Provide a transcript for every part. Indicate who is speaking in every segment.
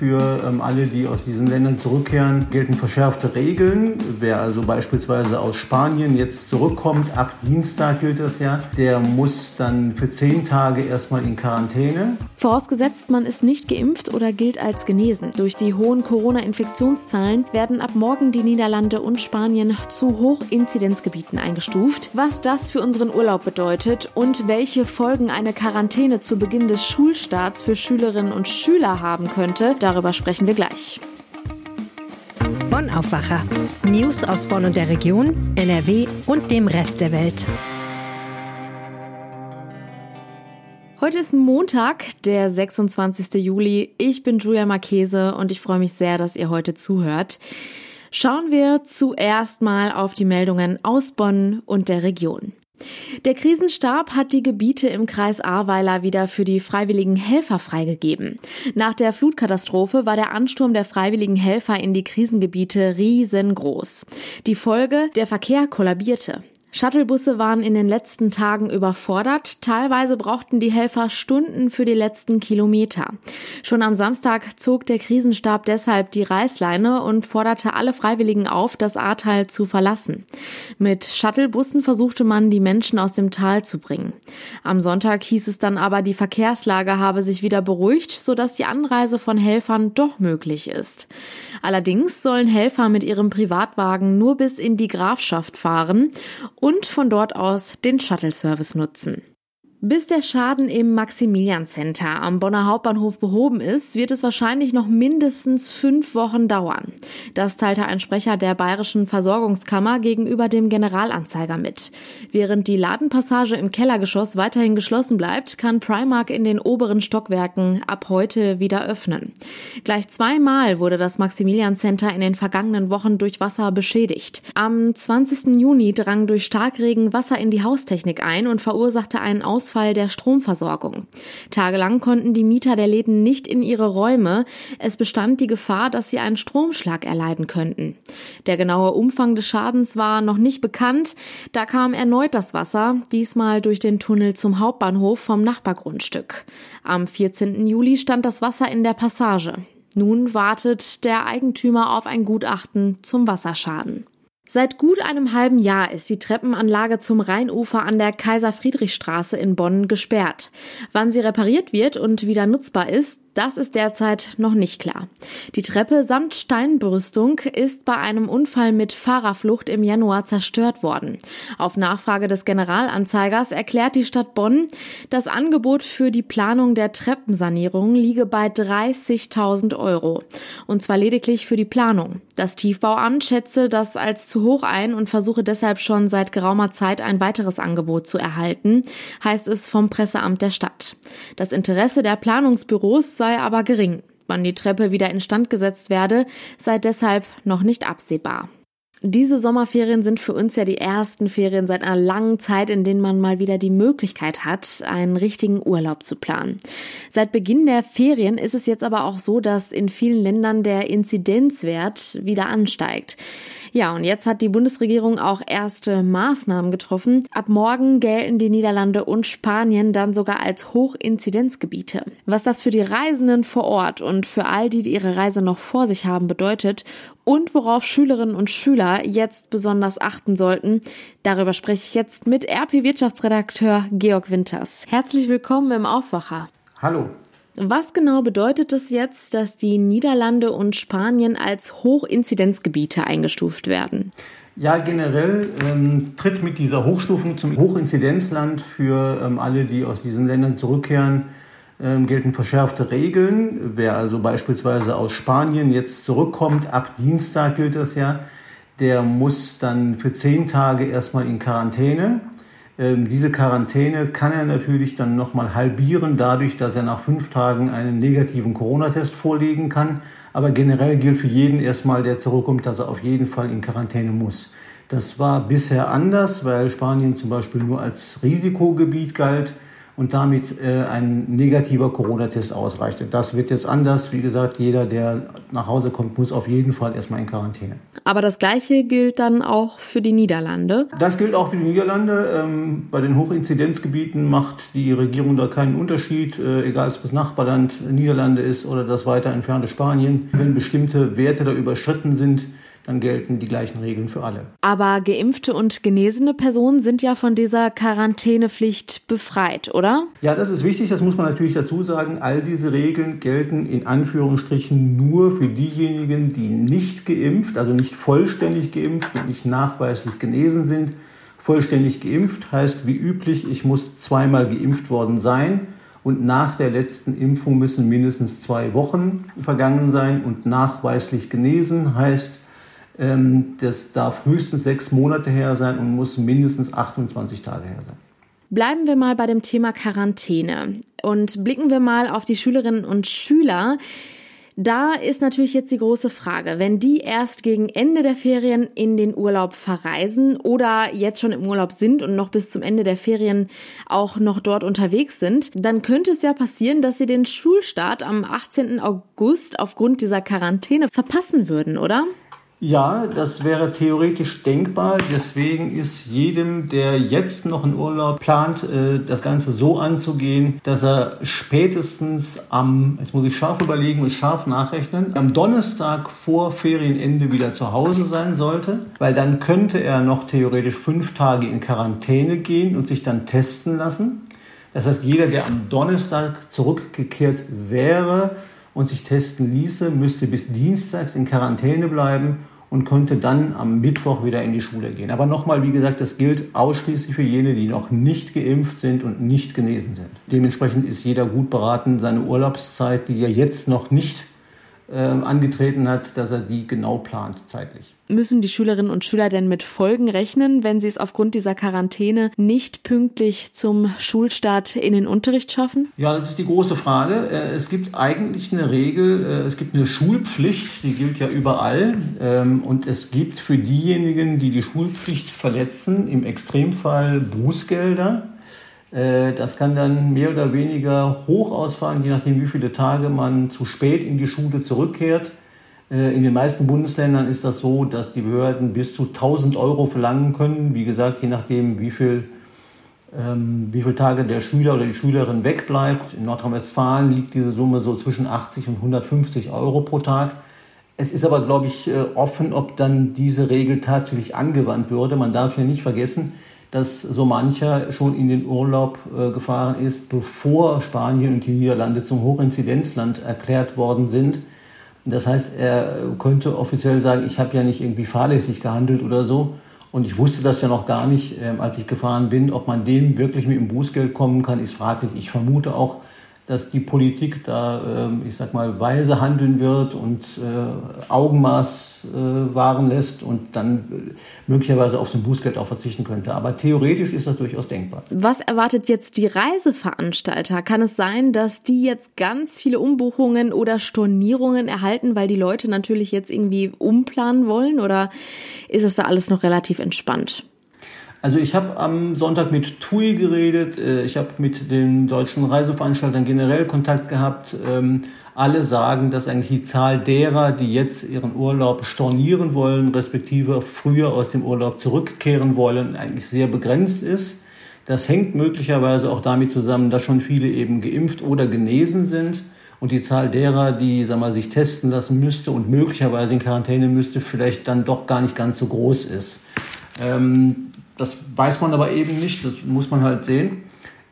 Speaker 1: Für ähm, alle, die aus diesen Ländern zurückkehren, gelten verschärfte Regeln. Wer also beispielsweise aus Spanien jetzt zurückkommt, ab Dienstag gilt das ja, der muss dann für zehn Tage erstmal in Quarantäne.
Speaker 2: Vorausgesetzt, man ist nicht geimpft oder gilt als genesen. Durch die hohen Corona-Infektionszahlen werden ab morgen die Niederlande und Spanien zu Hochinzidenzgebieten eingestuft. Was das für unseren Urlaub bedeutet und welche Folgen eine Quarantäne zu Beginn des Schulstarts für Schülerinnen und Schüler haben könnte, darüber sprechen wir gleich.
Speaker 3: Bonn Aufwacher. News aus Bonn und der Region, NRW und dem Rest der Welt.
Speaker 2: Heute ist Montag, der 26. Juli. Ich bin Julia Marchese und ich freue mich sehr, dass ihr heute zuhört. Schauen wir zuerst mal auf die Meldungen aus Bonn und der Region. Der Krisenstab hat die Gebiete im Kreis Ahrweiler wieder für die freiwilligen Helfer freigegeben. Nach der Flutkatastrophe war der Ansturm der freiwilligen Helfer in die Krisengebiete riesengroß. Die Folge, der Verkehr kollabierte. Shuttlebusse waren in den letzten Tagen überfordert. Teilweise brauchten die Helfer Stunden für die letzten Kilometer. Schon am Samstag zog der Krisenstab deshalb die Reißleine und forderte alle Freiwilligen auf, das Ahrtal zu verlassen. Mit Shuttlebussen versuchte man, die Menschen aus dem Tal zu bringen. Am Sonntag hieß es dann aber, die Verkehrslage habe sich wieder beruhigt, sodass die Anreise von Helfern doch möglich ist. Allerdings sollen Helfer mit ihrem Privatwagen nur bis in die Grafschaft fahren und von dort aus den Shuttle-Service nutzen. Bis der Schaden im Maximilian Center am Bonner Hauptbahnhof behoben ist, wird es wahrscheinlich noch mindestens fünf Wochen dauern. Das teilte ein Sprecher der Bayerischen Versorgungskammer gegenüber dem Generalanzeiger mit. Während die Ladenpassage im Kellergeschoss weiterhin geschlossen bleibt, kann Primark in den oberen Stockwerken ab heute wieder öffnen. Gleich zweimal wurde das Maximilian Center in den vergangenen Wochen durch Wasser beschädigt. Am 20. Juni drang durch Starkregen Wasser in die Haustechnik ein und verursachte einen Aus Ausfall der Stromversorgung. Tagelang konnten die Mieter der Läden nicht in ihre Räume. Es bestand die Gefahr, dass sie einen Stromschlag erleiden könnten. Der genaue Umfang des Schadens war noch nicht bekannt. Da kam erneut das Wasser, diesmal durch den Tunnel zum Hauptbahnhof vom Nachbargrundstück. Am 14. Juli stand das Wasser in der Passage. Nun wartet der Eigentümer auf ein Gutachten zum Wasserschaden. Seit gut einem halben Jahr ist die Treppenanlage zum Rheinufer an der Kaiser-Friedrich-Straße in Bonn gesperrt. Wann sie repariert wird und wieder nutzbar ist, das ist derzeit noch nicht klar. Die Treppe samt Steinbrüstung ist bei einem Unfall mit Fahrerflucht im Januar zerstört worden. Auf Nachfrage des Generalanzeigers erklärt die Stadt Bonn, das Angebot für die Planung der Treppensanierung liege bei 30.000 Euro. Und zwar lediglich für die Planung. Das Tiefbauamt schätze das als zu hoch ein und versuche deshalb schon seit geraumer Zeit ein weiteres Angebot zu erhalten, heißt es vom Presseamt der Stadt. Das Interesse der Planungsbüros sei aber gering. Wann die Treppe wieder instand gesetzt werde, sei deshalb noch nicht absehbar. Diese Sommerferien sind für uns ja die ersten Ferien seit einer langen Zeit, in denen man mal wieder die Möglichkeit hat, einen richtigen Urlaub zu planen. Seit Beginn der Ferien ist es jetzt aber auch so, dass in vielen Ländern der Inzidenzwert wieder ansteigt. Ja, und jetzt hat die Bundesregierung auch erste Maßnahmen getroffen. Ab morgen gelten die Niederlande und Spanien dann sogar als Hochinzidenzgebiete. Was das für die Reisenden vor Ort und für all die, die ihre Reise noch vor sich haben, bedeutet und worauf Schülerinnen und Schüler jetzt besonders achten sollten, darüber spreche ich jetzt mit RP-Wirtschaftsredakteur Georg Winters. Herzlich willkommen im Aufwacher.
Speaker 1: Hallo.
Speaker 2: Was genau bedeutet es jetzt, dass die Niederlande und Spanien als Hochinzidenzgebiete eingestuft werden?
Speaker 1: Ja, generell ähm, tritt mit dieser Hochstufung zum Hochinzidenzland für ähm, alle, die aus diesen Ländern zurückkehren, ähm, gelten verschärfte Regeln. Wer also beispielsweise aus Spanien jetzt zurückkommt, ab Dienstag gilt das ja, der muss dann für zehn Tage erstmal in Quarantäne. Ähm, diese Quarantäne kann er natürlich dann nochmal halbieren, dadurch, dass er nach fünf Tagen einen negativen Corona-Test vorlegen kann. Aber generell gilt für jeden erstmal, der zurückkommt, dass er auf jeden Fall in Quarantäne muss. Das war bisher anders, weil Spanien zum Beispiel nur als Risikogebiet galt und damit äh, ein negativer Corona-Test ausreichte. Das wird jetzt anders. Wie gesagt, jeder, der nach Hause kommt, muss auf jeden Fall erstmal in Quarantäne.
Speaker 2: Aber das Gleiche gilt dann auch für die Niederlande?
Speaker 1: Das gilt auch für die Niederlande. Ähm, bei den Hochinzidenzgebieten macht die Regierung da keinen Unterschied, äh, egal ob es das Nachbarland Niederlande ist oder das weiter entfernte Spanien. Wenn bestimmte Werte da überschritten sind, dann gelten die gleichen Regeln für alle.
Speaker 2: Aber geimpfte und genesene Personen sind ja von dieser Quarantänepflicht befreit, oder?
Speaker 1: Ja, das ist wichtig, das muss man natürlich dazu sagen. All diese Regeln gelten in Anführungsstrichen nur für diejenigen, die nicht geimpft, also nicht vollständig geimpft und nicht nachweislich genesen sind. Vollständig geimpft heißt wie üblich, ich muss zweimal geimpft worden sein. Und nach der letzten Impfung müssen mindestens zwei Wochen vergangen sein. Und nachweislich genesen heißt, das darf höchstens sechs Monate her sein und muss mindestens 28 Tage her sein.
Speaker 2: Bleiben wir mal bei dem Thema Quarantäne und blicken wir mal auf die Schülerinnen und Schüler. Da ist natürlich jetzt die große Frage, wenn die erst gegen Ende der Ferien in den Urlaub verreisen oder jetzt schon im Urlaub sind und noch bis zum Ende der Ferien auch noch dort unterwegs sind, dann könnte es ja passieren, dass sie den Schulstart am 18. August aufgrund dieser Quarantäne verpassen würden, oder?
Speaker 1: Ja, das wäre theoretisch denkbar. Deswegen ist jedem, der jetzt noch einen Urlaub plant, äh, das Ganze so anzugehen, dass er spätestens am, jetzt muss ich scharf überlegen und scharf nachrechnen, am Donnerstag vor Ferienende wieder zu Hause sein sollte, weil dann könnte er noch theoretisch fünf Tage in Quarantäne gehen und sich dann testen lassen. Das heißt, jeder, der am Donnerstag zurückgekehrt wäre, und sich testen ließe, müsste bis Dienstags in Quarantäne bleiben und könnte dann am Mittwoch wieder in die Schule gehen. Aber nochmal, wie gesagt, das gilt ausschließlich für jene, die noch nicht geimpft sind und nicht genesen sind. Dementsprechend ist jeder gut beraten, seine Urlaubszeit, die er jetzt noch nicht angetreten hat, dass er die genau plant zeitlich.
Speaker 2: Müssen die Schülerinnen und Schüler denn mit Folgen rechnen, wenn sie es aufgrund dieser Quarantäne nicht pünktlich zum Schulstart in den Unterricht schaffen?
Speaker 1: Ja, das ist die große Frage. Äh, es gibt eigentlich eine Regel, äh, es gibt eine Schulpflicht, die gilt ja überall. Ähm, und es gibt für diejenigen, die die Schulpflicht verletzen, im Extremfall Bußgelder. Äh, das kann dann mehr oder weniger hoch ausfallen, je nachdem, wie viele Tage man zu spät in die Schule zurückkehrt. Äh, in den meisten Bundesländern ist das so, dass die Behörden bis zu 1000 Euro verlangen können. Wie gesagt, je nachdem, wie viel, ähm, wie viele Tage der Schüler oder die Schülerin wegbleibt. In Nordrhein-Westfalen liegt diese Summe so zwischen 80 und 150 Euro pro Tag. Es ist aber, glaube ich, äh, offen, ob dann diese Regel tatsächlich angewandt würde. Man darf ja nicht vergessen, dass so mancher schon in den Urlaub äh, gefahren ist, bevor Spanien und die Niederlande zum Hochinzidenzland erklärt worden sind. Das heißt, er könnte offiziell sagen, ich habe ja nicht irgendwie fahrlässig gehandelt oder so. Und ich wusste das ja noch gar nicht, äh, als ich gefahren bin. Ob man dem wirklich mit dem Bußgeld kommen kann, ist fraglich. Ich vermute auch, dass die Politik da, ähm, ich sag mal, weise handeln wird und äh, Augenmaß äh, wahren lässt und dann äh, möglicherweise auf so Bußgeld auch verzichten könnte. Aber theoretisch ist das durchaus denkbar.
Speaker 2: Was erwartet jetzt die Reiseveranstalter? Kann es sein, dass die jetzt ganz viele Umbuchungen oder Stornierungen erhalten, weil die Leute natürlich jetzt irgendwie umplanen wollen? Oder ist es da alles noch relativ entspannt?
Speaker 1: Also ich habe am Sonntag mit TUI geredet, äh, ich habe mit den deutschen Reiseveranstaltern generell Kontakt gehabt. Ähm, alle sagen, dass eigentlich die Zahl derer, die jetzt ihren Urlaub stornieren wollen, respektive früher aus dem Urlaub zurückkehren wollen, eigentlich sehr begrenzt ist. Das hängt möglicherweise auch damit zusammen, dass schon viele eben geimpft oder genesen sind und die Zahl derer, die sag mal, sich testen lassen müsste und möglicherweise in Quarantäne müsste, vielleicht dann doch gar nicht ganz so groß ist. Ähm, das weiß man aber eben nicht, das muss man halt sehen.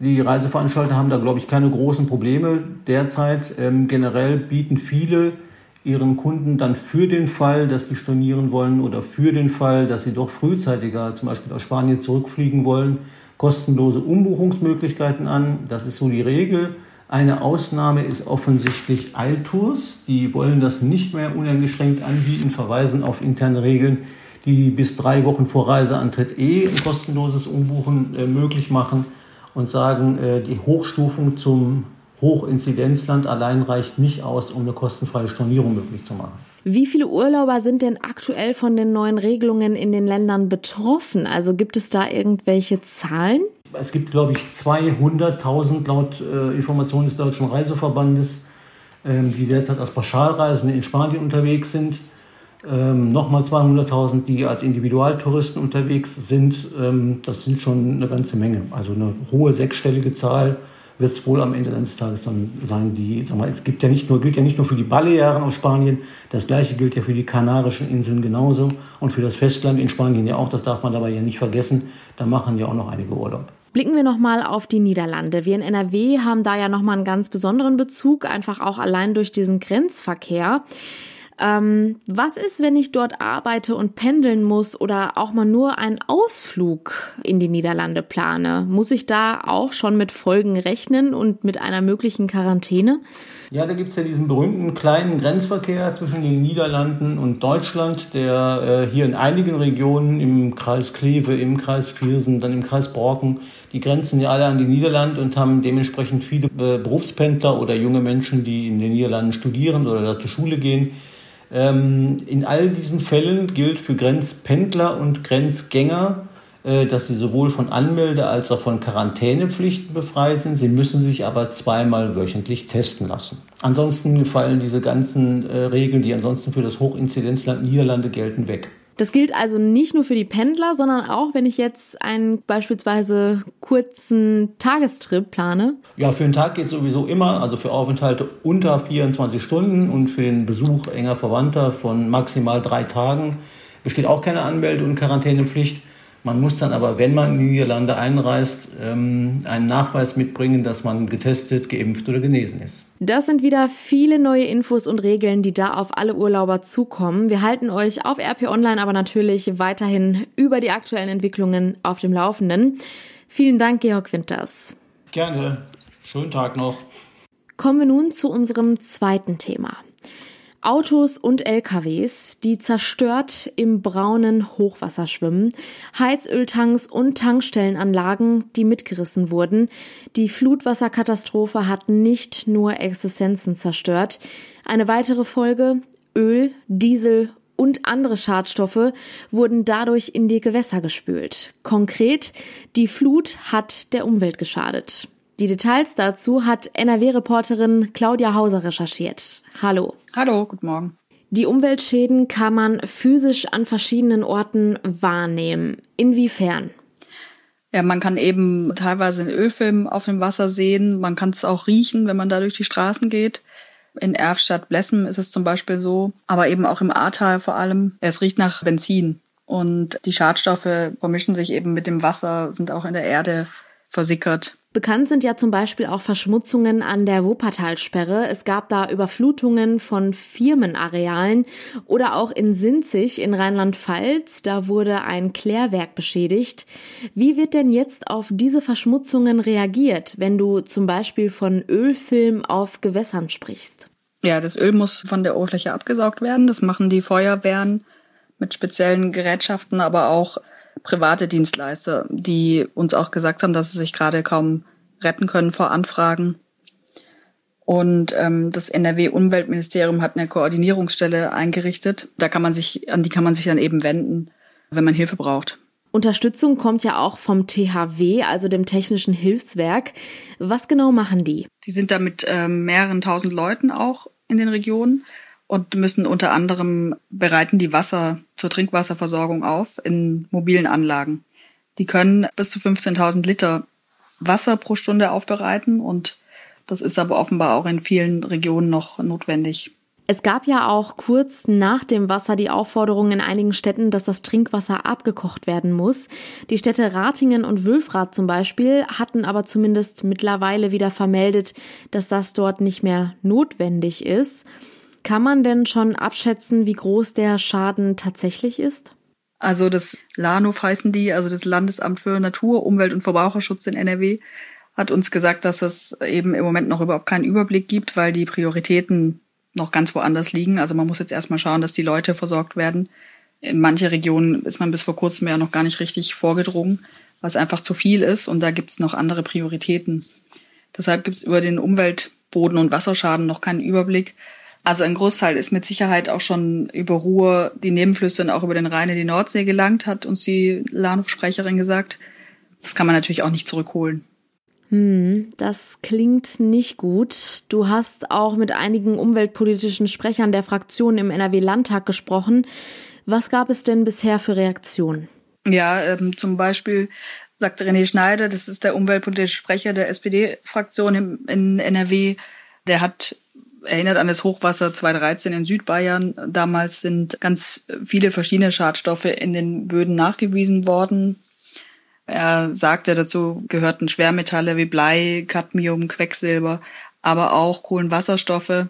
Speaker 1: Die Reiseveranstalter haben da, glaube ich, keine großen Probleme derzeit. Ähm, generell bieten viele ihren Kunden dann für den Fall, dass sie stornieren wollen oder für den Fall, dass sie doch frühzeitiger zum Beispiel aus Spanien zurückfliegen wollen, kostenlose Umbuchungsmöglichkeiten an. Das ist so die Regel. Eine Ausnahme ist offensichtlich Altours. Die wollen das nicht mehr uneingeschränkt anbieten, verweisen auf interne Regeln, die bis drei Wochen vor Reiseantritt eh ein kostenloses Umbuchen äh, möglich machen und sagen, äh, die Hochstufung zum Hochinzidenzland allein reicht nicht aus, um eine kostenfreie Stornierung möglich zu machen.
Speaker 2: Wie viele Urlauber sind denn aktuell von den neuen Regelungen in den Ländern betroffen? Also gibt es da irgendwelche Zahlen?
Speaker 1: Es gibt, glaube ich, 200.000 laut äh, Informationen des Deutschen Reiseverbandes, ähm, die derzeit als Pauschalreisende in Spanien unterwegs sind. Ähm, Nochmal 200.000, die als Individualtouristen unterwegs sind. Ähm, das sind schon eine ganze Menge. Also eine hohe sechsstellige Zahl wird es wohl am Ende des Tages dann sein. Die, sag mal, es gibt ja nicht nur, gilt ja nicht nur für die Balearen aus Spanien, das gleiche gilt ja für die Kanarischen Inseln genauso und für das Festland in Spanien ja auch. Das darf man dabei ja nicht vergessen. Da machen ja auch noch einige Urlaub.
Speaker 2: Blicken wir nochmal auf die Niederlande. Wir in NRW haben da ja nochmal einen ganz besonderen Bezug, einfach auch allein durch diesen Grenzverkehr. Ähm, was ist, wenn ich dort arbeite und pendeln muss oder auch mal nur einen Ausflug in die Niederlande plane? Muss ich da auch schon mit Folgen rechnen und mit einer möglichen Quarantäne?
Speaker 1: Ja, da gibt es ja diesen berühmten kleinen Grenzverkehr zwischen den Niederlanden und Deutschland, der äh, hier in einigen Regionen im Kreis Kleve, im Kreis Viersen, dann im Kreis Borken, die grenzen ja alle an die Niederlande und haben dementsprechend viele äh, Berufspendler oder junge Menschen, die in den Niederlanden studieren oder da zur Schule gehen. Ähm, in all diesen Fällen gilt für Grenzpendler und Grenzgänger, äh, dass sie sowohl von Anmelde- als auch von Quarantänepflichten befreit sind. Sie müssen sich aber zweimal wöchentlich testen lassen. Ansonsten fallen diese ganzen äh, Regeln, die ansonsten für das Hochinzidenzland Niederlande gelten, weg.
Speaker 2: Das gilt also nicht nur für die Pendler, sondern auch, wenn ich jetzt einen beispielsweise kurzen Tagestrip plane.
Speaker 1: Ja, für einen Tag geht es sowieso immer, also für Aufenthalte unter 24 Stunden und für den Besuch enger Verwandter von maximal drei Tagen besteht auch keine Anmelde- und Quarantänepflicht. Man muss dann aber, wenn man in die Niederlande einreist, ähm, einen Nachweis mitbringen, dass man getestet, geimpft oder genesen ist.
Speaker 2: Das sind wieder viele neue Infos und Regeln, die da auf alle Urlauber zukommen. Wir halten euch auf RP Online aber natürlich weiterhin über die aktuellen Entwicklungen auf dem Laufenden. Vielen Dank, Georg Winters.
Speaker 1: Gerne. Schönen Tag noch.
Speaker 2: Kommen wir nun zu unserem zweiten Thema. Autos und LKWs, die zerstört im braunen Hochwasser schwimmen, Heizöltanks und Tankstellenanlagen, die mitgerissen wurden. Die Flutwasserkatastrophe hat nicht nur Existenzen zerstört. Eine weitere Folge Öl, Diesel und andere Schadstoffe wurden dadurch in die Gewässer gespült. Konkret, die Flut hat der Umwelt geschadet. Die Details dazu hat NRW-Reporterin Claudia Hauser recherchiert. Hallo.
Speaker 4: Hallo, guten Morgen.
Speaker 2: Die Umweltschäden kann man physisch an verschiedenen Orten wahrnehmen. Inwiefern?
Speaker 4: Ja, man kann eben teilweise einen Ölfilm auf dem Wasser sehen. Man kann es auch riechen, wenn man da durch die Straßen geht. In Erfstadt-Blessen ist es zum Beispiel so, aber eben auch im Ahrtal vor allem. Es riecht nach Benzin und die Schadstoffe vermischen sich eben mit dem Wasser, sind auch in der Erde versickert.
Speaker 2: Bekannt sind ja zum Beispiel auch Verschmutzungen an der Wuppertalsperre. Es gab da Überflutungen von Firmenarealen oder auch in Sinzig in Rheinland-Pfalz. Da wurde ein Klärwerk beschädigt. Wie wird denn jetzt auf diese Verschmutzungen reagiert, wenn du zum Beispiel von Ölfilm auf Gewässern sprichst?
Speaker 4: Ja, das Öl muss von der Oberfläche abgesaugt werden. Das machen die Feuerwehren mit speziellen Gerätschaften, aber auch private Dienstleister, die uns auch gesagt haben, dass sie sich gerade kaum retten können vor Anfragen. Und ähm, das NRW-Umweltministerium hat eine Koordinierungsstelle eingerichtet. Da kann man sich, an die kann man sich dann eben wenden, wenn man Hilfe braucht.
Speaker 2: Unterstützung kommt ja auch vom THW, also dem Technischen Hilfswerk. Was genau machen die?
Speaker 4: Die sind da mit ähm, mehreren tausend Leuten auch in den Regionen und müssen unter anderem bereiten die Wasser zur Trinkwasserversorgung auf in mobilen Anlagen. Die können bis zu 15.000 Liter Wasser pro Stunde aufbereiten und das ist aber offenbar auch in vielen Regionen noch notwendig.
Speaker 2: Es gab ja auch kurz nach dem Wasser die Aufforderung in einigen Städten, dass das Trinkwasser abgekocht werden muss. Die Städte Ratingen und Wülfrath zum Beispiel hatten aber zumindest mittlerweile wieder vermeldet, dass das dort nicht mehr notwendig ist. Kann man denn schon abschätzen, wie groß der Schaden tatsächlich ist?
Speaker 4: Also das LANUF heißen die, also das Landesamt für Natur, Umwelt und Verbraucherschutz in NRW, hat uns gesagt, dass es eben im Moment noch überhaupt keinen Überblick gibt, weil die Prioritäten noch ganz woanders liegen. Also man muss jetzt erstmal schauen, dass die Leute versorgt werden. In manche Regionen ist man bis vor kurzem ja noch gar nicht richtig vorgedrungen, was einfach zu viel ist und da gibt es noch andere Prioritäten. Deshalb gibt es über den Umwelt-, Boden- und Wasserschaden noch keinen Überblick. Also ein Großteil ist mit Sicherheit auch schon über Ruhr, die Nebenflüsse und auch über den Rhein in die Nordsee gelangt, hat uns die Lahnhofsprecherin gesagt. das kann man natürlich auch nicht zurückholen.
Speaker 2: Hm, das klingt nicht gut. Du hast auch mit einigen umweltpolitischen Sprechern der Fraktionen im NRW-Landtag gesprochen. Was gab es denn bisher für Reaktionen?
Speaker 4: Ja, ähm, zum Beispiel sagte René Schneider, das ist der umweltpolitische Sprecher der SPD-Fraktion in NRW, der hat erinnert an das Hochwasser 2013 in Südbayern. Damals sind ganz viele verschiedene Schadstoffe in den Böden nachgewiesen worden. Er sagte, dazu gehörten Schwermetalle wie Blei, Cadmium, Quecksilber, aber auch Kohlenwasserstoffe.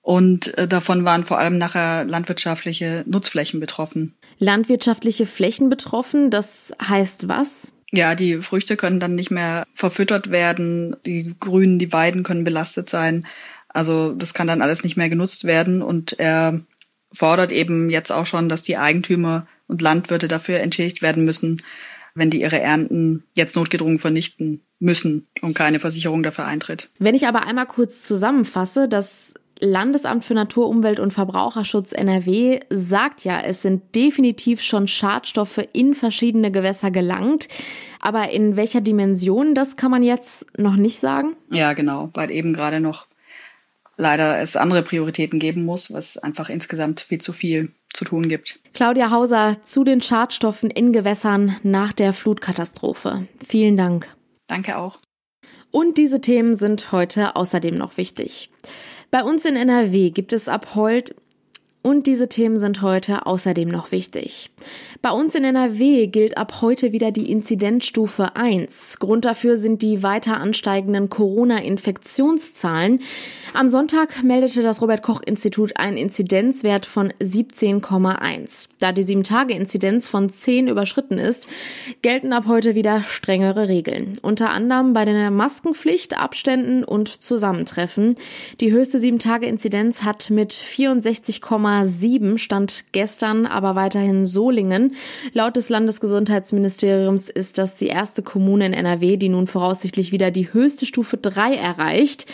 Speaker 4: Und äh, davon waren vor allem nachher landwirtschaftliche Nutzflächen betroffen.
Speaker 2: Landwirtschaftliche Flächen betroffen, das heißt was?
Speaker 4: Ja, die Früchte können dann nicht mehr verfüttert werden, die Grünen, die Weiden können belastet sein. Also das kann dann alles nicht mehr genutzt werden und er fordert eben jetzt auch schon, dass die Eigentümer und Landwirte dafür entschädigt werden müssen, wenn die ihre Ernten jetzt notgedrungen vernichten müssen und keine Versicherung dafür eintritt.
Speaker 2: Wenn ich aber einmal kurz zusammenfasse, das Landesamt für Natur, Umwelt und Verbraucherschutz NRW sagt ja, es sind definitiv schon Schadstoffe in verschiedene Gewässer gelangt. Aber in welcher Dimension, das kann man jetzt noch nicht sagen?
Speaker 4: Ja, genau, weil eben gerade noch leider es andere Prioritäten geben muss, was einfach insgesamt viel zu viel zu tun gibt.
Speaker 2: Claudia Hauser zu den Schadstoffen in Gewässern nach der Flutkatastrophe. Vielen Dank.
Speaker 4: Danke auch.
Speaker 2: Und diese Themen sind heute außerdem noch wichtig. Bei uns in NRW gibt es ab heute und diese Themen sind heute außerdem noch wichtig. Bei uns in NRW gilt ab heute wieder die Inzidenzstufe 1. Grund dafür sind die weiter ansteigenden Corona-Infektionszahlen. Am Sonntag meldete das Robert Koch Institut einen Inzidenzwert von 17,1. Da die 7-Tage-Inzidenz von 10 überschritten ist, gelten ab heute wieder strengere Regeln. Unter anderem bei der Maskenpflicht, Abständen und Zusammentreffen. Die höchste 7-Tage-Inzidenz hat mit 64,7 stand gestern aber weiterhin Solingen. Laut des Landesgesundheitsministeriums ist das die erste Kommune in NRW, die nun voraussichtlich wieder die höchste Stufe 3 erreicht,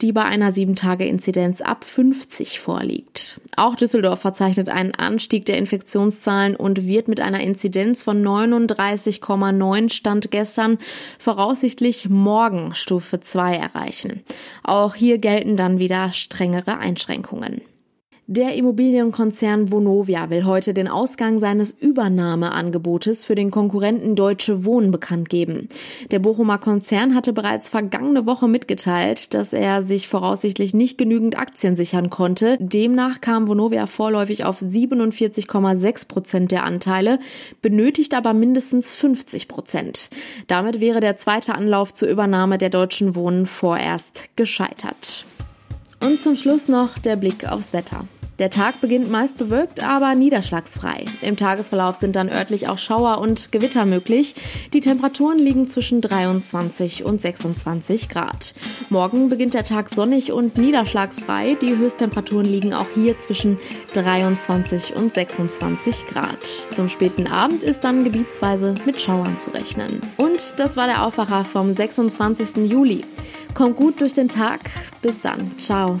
Speaker 2: die bei einer 7-Tage-Inzidenz ab 50 vorliegt. Auch Düsseldorf verzeichnet einen Anstieg der Infektionszahlen und wird mit einer Inzidenz von 39,9 Stand gestern voraussichtlich morgen Stufe 2 erreichen. Auch hier gelten dann wieder strengere Einschränkungen. Der Immobilienkonzern Vonovia will heute den Ausgang seines Übernahmeangebotes für den Konkurrenten Deutsche Wohnen bekannt geben. Der Bochumer Konzern hatte bereits vergangene Woche mitgeteilt, dass er sich voraussichtlich nicht genügend Aktien sichern konnte. Demnach kam Vonovia vorläufig auf 47,6 Prozent der Anteile, benötigt aber mindestens 50 Prozent. Damit wäre der zweite Anlauf zur Übernahme der Deutschen Wohnen vorerst gescheitert. Und zum Schluss noch der Blick aufs Wetter. Der Tag beginnt meist bewölkt, aber niederschlagsfrei. Im Tagesverlauf sind dann örtlich auch Schauer und Gewitter möglich. Die Temperaturen liegen zwischen 23 und 26 Grad. Morgen beginnt der Tag sonnig und niederschlagsfrei. Die Höchsttemperaturen liegen auch hier zwischen 23 und 26 Grad. Zum späten Abend ist dann gebietsweise mit Schauern zu rechnen. Und das war der Aufwacher vom 26. Juli. Kommt gut durch den Tag. Bis dann. Ciao.